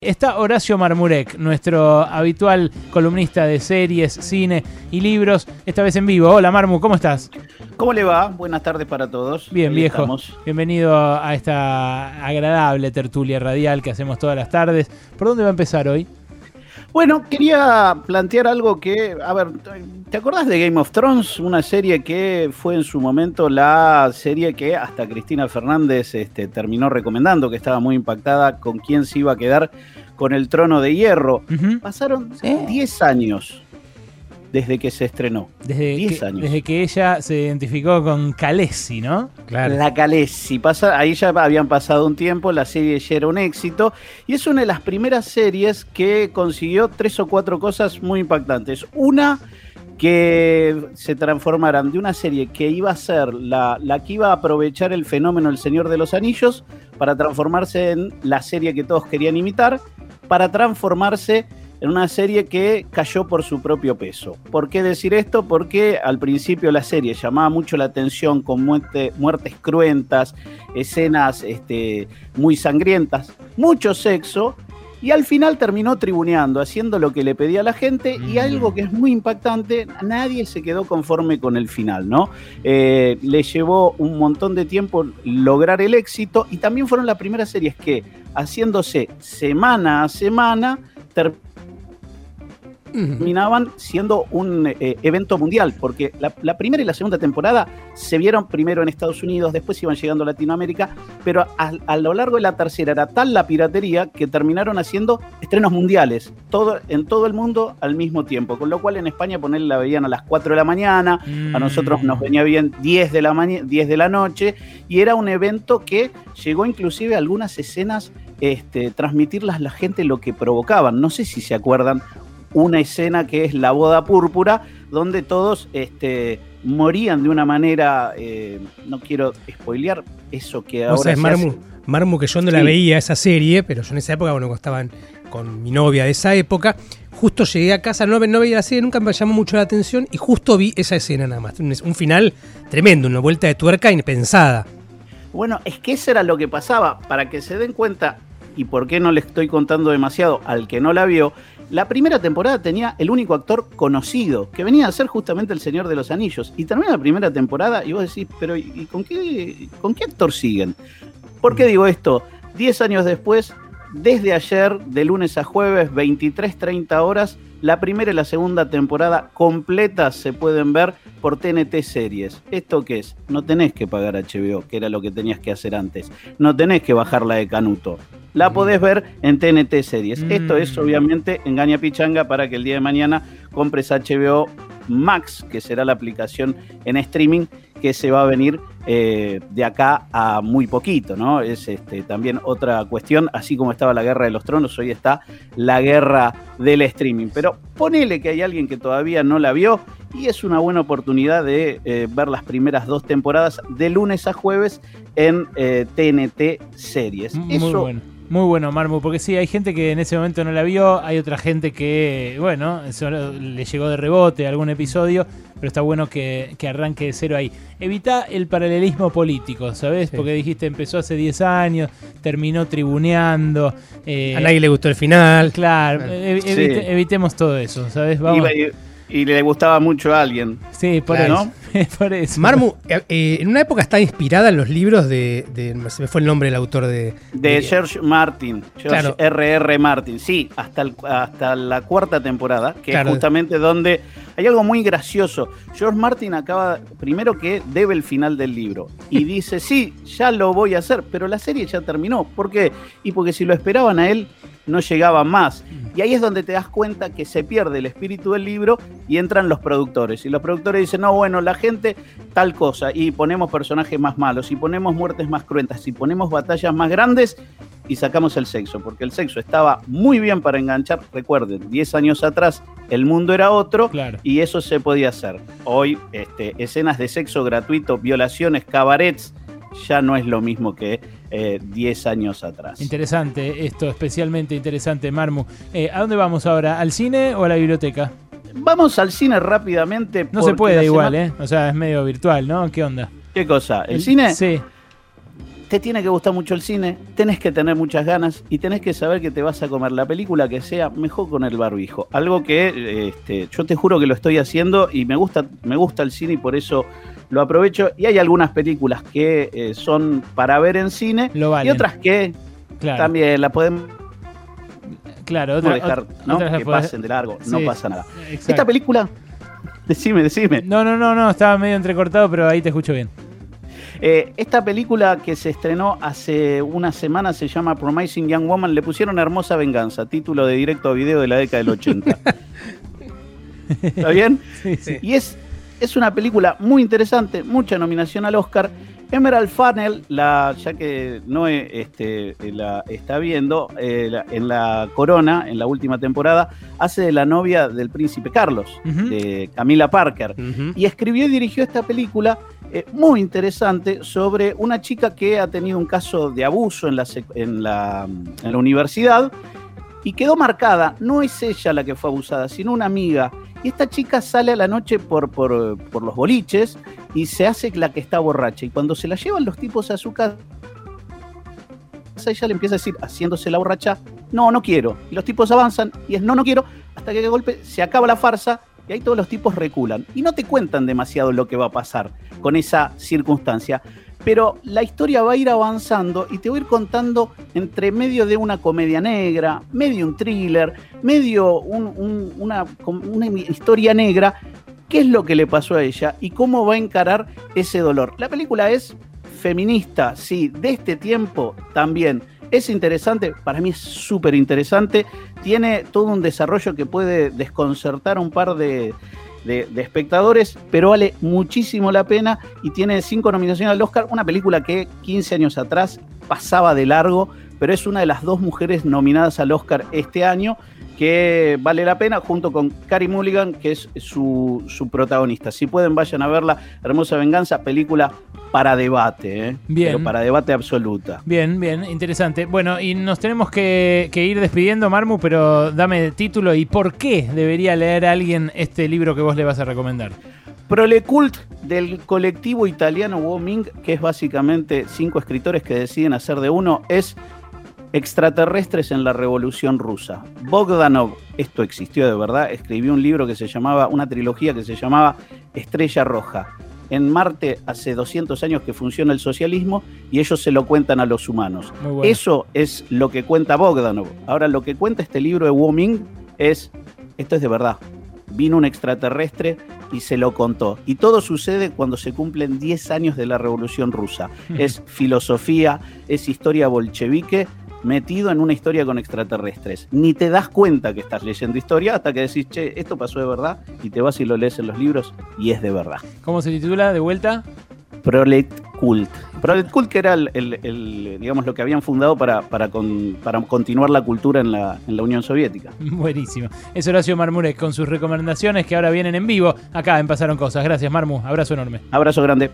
Está Horacio Marmurek, nuestro habitual columnista de series, cine y libros, esta vez en vivo. Hola Marmu, ¿cómo estás? ¿Cómo le va? Buenas tardes para todos. Bien, viejo. Bienvenido a esta agradable tertulia radial que hacemos todas las tardes. ¿Por dónde va a empezar hoy? Bueno, quería plantear algo que, a ver, ¿te acordás de Game of Thrones? Una serie que fue en su momento la serie que hasta Cristina Fernández este, terminó recomendando, que estaba muy impactada con quién se iba a quedar con el trono de hierro. Pasaron 10 años desde que se estrenó. Desde 10 años. Desde que ella se identificó con Calesi, ¿no? Claro. La Calesi. Pasa, ahí ya habían pasado un tiempo, la serie ya era un éxito. Y es una de las primeras series que consiguió tres o cuatro cosas muy impactantes. Una, que se transformaran de una serie que iba a ser la, la que iba a aprovechar el fenómeno El Señor de los Anillos para transformarse en la serie que todos querían imitar, para transformarse en una serie que cayó por su propio peso. ¿Por qué decir esto? Porque al principio la serie llamaba mucho la atención con muertes cruentas, escenas este, muy sangrientas, mucho sexo, y al final terminó tribuneando, haciendo lo que le pedía a la gente y mm. algo que es muy impactante, nadie se quedó conforme con el final, ¿no? Eh, le llevó un montón de tiempo lograr el éxito y también fueron las primeras series que, haciéndose semana a semana, terminaron terminaban siendo un eh, evento mundial, porque la, primera y la segunda temporada se vieron primero en Estados Unidos, después iban llegando a Latinoamérica, pero a, lo largo de la tercera era tal la piratería que terminaron haciendo estrenos mundiales, todo, en todo el mundo al mismo tiempo, con lo cual en España ponerla la veían a las 4 de la mañana, a nosotros nos venía bien 10 de, la 10 de la noche, y era un evento que llegó inclusive a algunas escenas este, transmitirlas la gente lo que provocaban. No sé si se acuerdan una escena que es la boda púrpura, donde todos este, morían de una manera, eh, no quiero spoilear eso que ahora... O sea, es Marmu, Marmu, que yo no la veía esa serie, pero yo en esa época, bueno, estaban con mi novia de esa época, justo llegué a casa, no, no veía la serie, nunca me llamó mucho la atención y justo vi esa escena nada más. Un, final tremendo, una vuelta de tuerca impensada. Bueno, es que eso era lo que pasaba. Para que se den cuenta, y por qué no le estoy contando demasiado al que no la vio, la primera temporada tenía el único actor conocido, que venía a ser justamente el Señor de los Anillos. Y termina la primera temporada y vos decís, pero ¿y con qué, con qué actor siguen? ¿Por qué digo esto? Diez años después, desde ayer, de lunes a jueves, 23.30 horas, la primera y la segunda temporada completas se pueden ver por TNT Series. ¿Esto qué es? No tenés que pagar HBO, que era lo que tenías que hacer antes. No tenés que bajar la de Canuto. La podés ver en TNT Series. Esto es mm. obviamente engaña pichanga para que el día de mañana compres HBO Max, que será la aplicación en streaming que se va a venir eh, de acá a muy poquito, ¿no? Es este, también otra cuestión, así como estaba la guerra de los tronos, hoy está la guerra del streaming. Pero ponele que hay alguien que todavía no la vio y es una buena oportunidad de eh, ver las primeras dos temporadas de lunes a jueves en TNT eh, Series. Muy Eso, bueno muy bueno, Marmu, porque sí, hay gente que en ese momento no la vio, hay otra gente que, bueno, eso le llegó de rebote algún episodio, pero está bueno que, arranque de cero ahí. Evita el paralelismo político, ¿sabes? Porque dijiste, empezó hace 10 años, terminó tribuneando. Eh, a nadie le gustó el final. Claro, evitemos todo eso, ¿sabes? Vamos y le gustaba mucho a alguien. Sí, por eso. por eso. Marmu, eh, eh, en una época está inspirada en los libros de, Se me fue el nombre del autor de. De, George Martin. George R.R. Martin. Sí, hasta, hasta la cuarta temporada, que es justamente donde. Hay algo muy gracioso. George Martin acaba. Primero que debe el final del libro. Y dice: Sí, ya lo voy a hacer. Pero la serie ya terminó. ¿Por qué? Y porque si lo esperaban a él, no llegaban más. Y ahí es donde te das cuenta que se pierde el espíritu del libro y entran los productores. Y los productores dicen, no, bueno, la gente tal cosa, y ponemos personajes más malos, y ponemos muertes más cruentas, y ponemos batallas más grandes, y sacamos el sexo, porque el sexo estaba muy bien para enganchar. Recuerden, 10 años atrás el mundo era otro y eso se podía hacer. Hoy, este, escenas de sexo gratuito, violaciones, cabarets, ya no es lo mismo que 10 eh, años atrás. Interesante esto, especialmente interesante, Marmu. Eh, ¿A dónde vamos ahora? ¿Al cine o a la biblioteca? Vamos al cine rápidamente. No se puede igual, ¿eh? O sea, es medio virtual, ¿no? ¿Qué onda? ¿Qué cosa? ¿El, cine? Sí. Te tiene que gustar mucho el cine, tenés que tener muchas ganas y tenés que saber que te vas a comer la película que sea mejor con el barbijo. Algo que este, yo te juro que lo estoy haciendo y me gusta, me gusta el cine y por eso lo aprovecho. Y hay algunas películas que eh, son para ver en cine Lo y otras que Claro, también la podemos claro. Otra, dejar, ¿no? que podés- pasen de largo, no pasa nada. exacto. Esta película, decime, decime. No, no, no, no, estaba medio entrecortado, pero ahí te escucho bien. Eh, esta película que se estrenó hace una semana se llama Promising Young Woman. Le pusieron Hermosa Venganza, título de directo a video de la década del 80. ¿Está bien? Sí, sí. Y es, es una película muy interesante, mucha nominación al Oscar. Emerald Fennell, la, ya que Noé este, la está viendo, eh, la- en la Corona, en la última temporada, hace de la novia del príncipe Carlos, de Camila Parker y escribió y dirigió esta película eh, muy interesante sobre una chica que ha tenido un caso de abuso en la, en la, universidad y quedó marcada. No es ella la que fue abusada, sino una amiga. Y esta chica sale a la noche por, por, por los boliches y se hace la que está borracha. Y cuando se la llevan los tipos a su casa, ella le empieza a decir, haciéndose la borracha, no, no quiero. Y los tipos avanzan y es no, no quiero, hasta que de golpe se acaba la farsa y ahí todos los tipos reculan. Y no te cuentan demasiado lo que va a pasar con esa circunstancia. Pero la historia va a ir avanzando y te voy a ir contando entre medio de una comedia negra, medio un thriller, medio un- un- una, una historia negra, qué es lo que le pasó a ella y cómo va a encarar ese dolor. La película es feminista, sí, de este tiempo también. Es interesante, para mí es súper interesante, tiene todo un desarrollo que puede desconcertar a un par de, de- espectadores, pero vale muchísimo la pena y tiene cinco nominaciones al Oscar, una película que 15 años atrás pasaba de largo, pero es una de las dos mujeres nominadas al Oscar este año que vale la pena, junto con Carrie Mulligan, que es su, su protagonista. Si pueden, vayan a verla. Hermosa Venganza, película para debate, ¿eh? Bien. Pero para debate absoluta. Bien, bien, interesante. Bueno, y nos tenemos que, que ir despidiendo, Marmu, pero dame título y por qué debería leer a alguien este libro que vos le vas a recomendar. Prolecult del colectivo italiano Woming, que es básicamente cinco escritores que deciden hacer de uno, es extraterrestres en la revolución rusa. Bogdanov, esto existió de verdad, escribió un libro que se llamaba, una trilogía que se llamaba Estrella Roja. En Marte hace 200 años que funciona el socialismo y ellos se lo cuentan a los humanos. Bueno. Eso es lo que cuenta Bogdanov. Ahora, lo que cuenta este libro de Woming es, esto es de verdad, vino un extraterrestre y se lo contó. Y todo sucede cuando se cumplen 10 años de la Revolución Rusa. Es filosofía, es historia bolchevique metido en una historia con extraterrestres. Ni te das cuenta que estás leyendo historia hasta que decís, che, esto pasó de verdad, y te vas y lo lees en los libros y es de verdad. ¿Cómo se titula de vuelta? Prolet Cult. Prolet Cult que era el, el- el, digamos, lo que habían fundado para, para, con- para continuar la cultura en la, en la Unión Soviética. Buenísimo. Es Horacio Marmurez con sus recomendaciones que ahora vienen en vivo. Acá en Pasaron Cosas. Gracias, Marmu. Abrazo enorme. Abrazo grande.